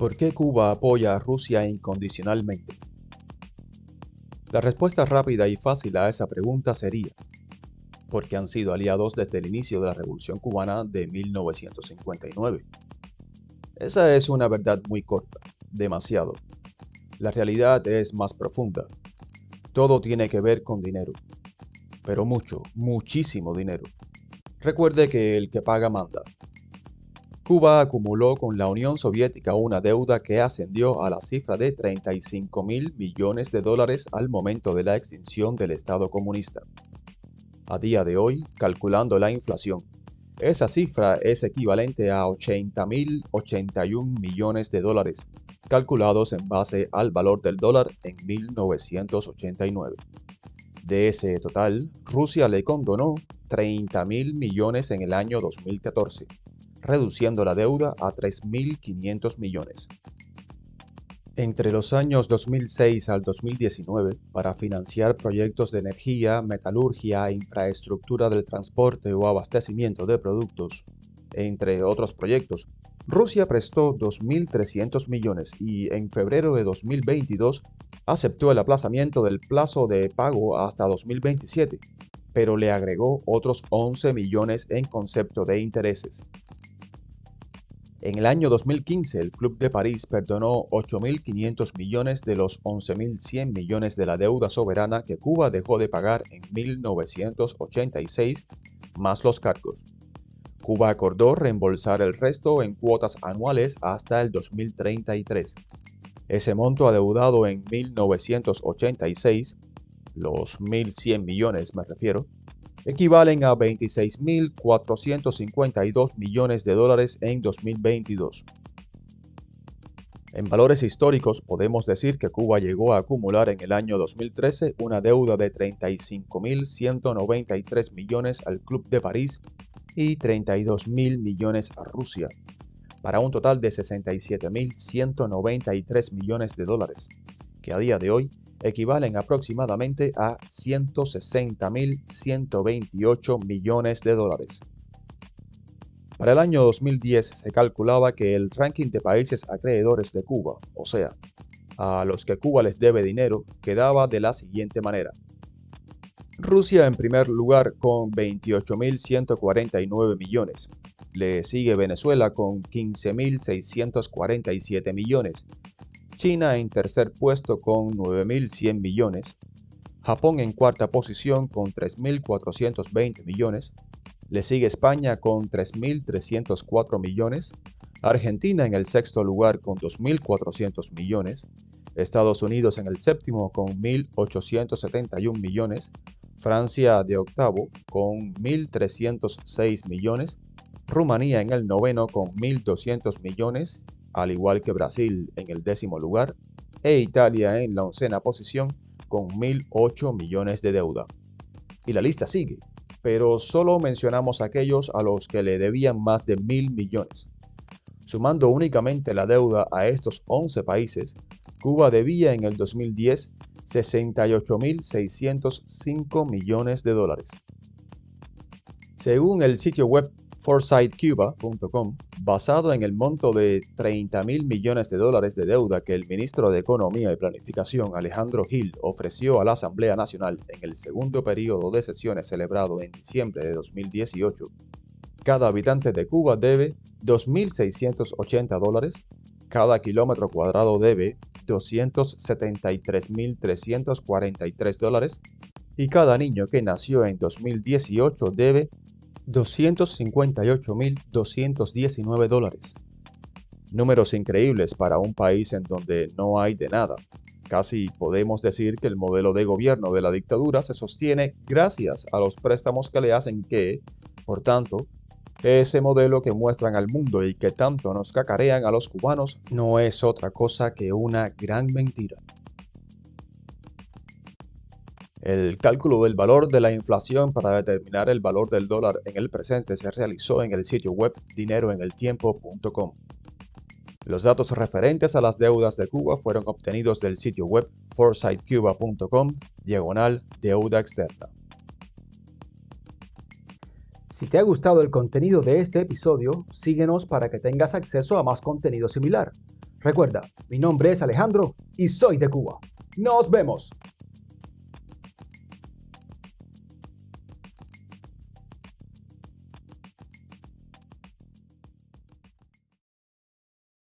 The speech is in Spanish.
¿Por qué Cuba apoya a Rusia incondicionalmente? La respuesta rápida y fácil a esa pregunta sería, porque han sido aliados desde el inicio de la Revolución cubana de 1959. Esa es una verdad muy corta, demasiado. La realidad es más profunda. Todo tiene que ver con dinero, pero mucho, muchísimo dinero. Recuerde que el que paga manda. Cuba acumuló con la Unión Soviética una deuda que ascendió a la cifra de 35 mil millones de dólares al momento de la extinción del Estado comunista. A día de hoy, calculando la inflación, esa cifra es equivalente a 80 mil 81 millones de dólares, calculados en base al valor del dólar en 1989. De ese total, Rusia le condonó 30 mil millones en el año 2014 reduciendo la deuda a 3.500 millones. Entre los años 2006 al 2019, para financiar proyectos de energía, metalurgia, infraestructura del transporte o abastecimiento de productos, entre otros proyectos, Rusia prestó 2.300 millones y en febrero de 2022 aceptó el aplazamiento del plazo de pago hasta 2027, pero le agregó otros 11 millones en concepto de intereses. En el año 2015, el Club de París perdonó 8.500 millones de los 11.100 millones de la deuda soberana que Cuba dejó de pagar en 1986, más los cargos. Cuba acordó reembolsar el resto en cuotas anuales hasta el 2033. Ese monto adeudado en 1986, los 1.100 millones me refiero, equivalen a 26.452 millones de dólares en 2022. En valores históricos podemos decir que Cuba llegó a acumular en el año 2013 una deuda de 35.193 millones al Club de París y 32.000 millones a Rusia, para un total de 67.193 millones de dólares, que a día de hoy equivalen aproximadamente a 160.128 millones de dólares. Para el año 2010 se calculaba que el ranking de países acreedores de Cuba, o sea, a los que Cuba les debe dinero, quedaba de la siguiente manera. Rusia en primer lugar con 28.149 millones. Le sigue Venezuela con 15.647 millones China en tercer puesto con 9.100 millones, Japón en cuarta posición con 3.420 millones, le sigue España con 3.304 millones, Argentina en el sexto lugar con 2.400 millones, Estados Unidos en el séptimo con 1.871 millones, Francia de octavo con 1.306 millones, Rumanía en el noveno con 1.200 millones al igual que Brasil en el décimo lugar e Italia en la oncena posición con 1.008 millones de deuda. Y la lista sigue, pero solo mencionamos aquellos a los que le debían más de 1.000 millones. Sumando únicamente la deuda a estos 11 países, Cuba debía en el 2010 68.605 millones de dólares. Según el sitio web ForesightCuba.com, basado en el monto de 30 mil millones de dólares de deuda que el ministro de Economía y Planificación Alejandro Gil ofreció a la Asamblea Nacional en el segundo periodo de sesiones celebrado en diciembre de 2018, cada habitante de Cuba debe 2.680 dólares, cada kilómetro cuadrado debe 273.343 dólares y cada niño que nació en 2018 debe 258.219 dólares. Números increíbles para un país en donde no hay de nada. Casi podemos decir que el modelo de gobierno de la dictadura se sostiene gracias a los préstamos que le hacen que, por tanto, ese modelo que muestran al mundo y que tanto nos cacarean a los cubanos no es otra cosa que una gran mentira. El cálculo del valor de la inflación para determinar el valor del dólar en el presente se realizó en el sitio web dineroeneltiempo.com. Los datos referentes a las deudas de Cuba fueron obtenidos del sitio web foresightcuba.com diagonal deuda externa. Si te ha gustado el contenido de este episodio, síguenos para que tengas acceso a más contenido similar. Recuerda, mi nombre es Alejandro y soy de Cuba. Nos vemos.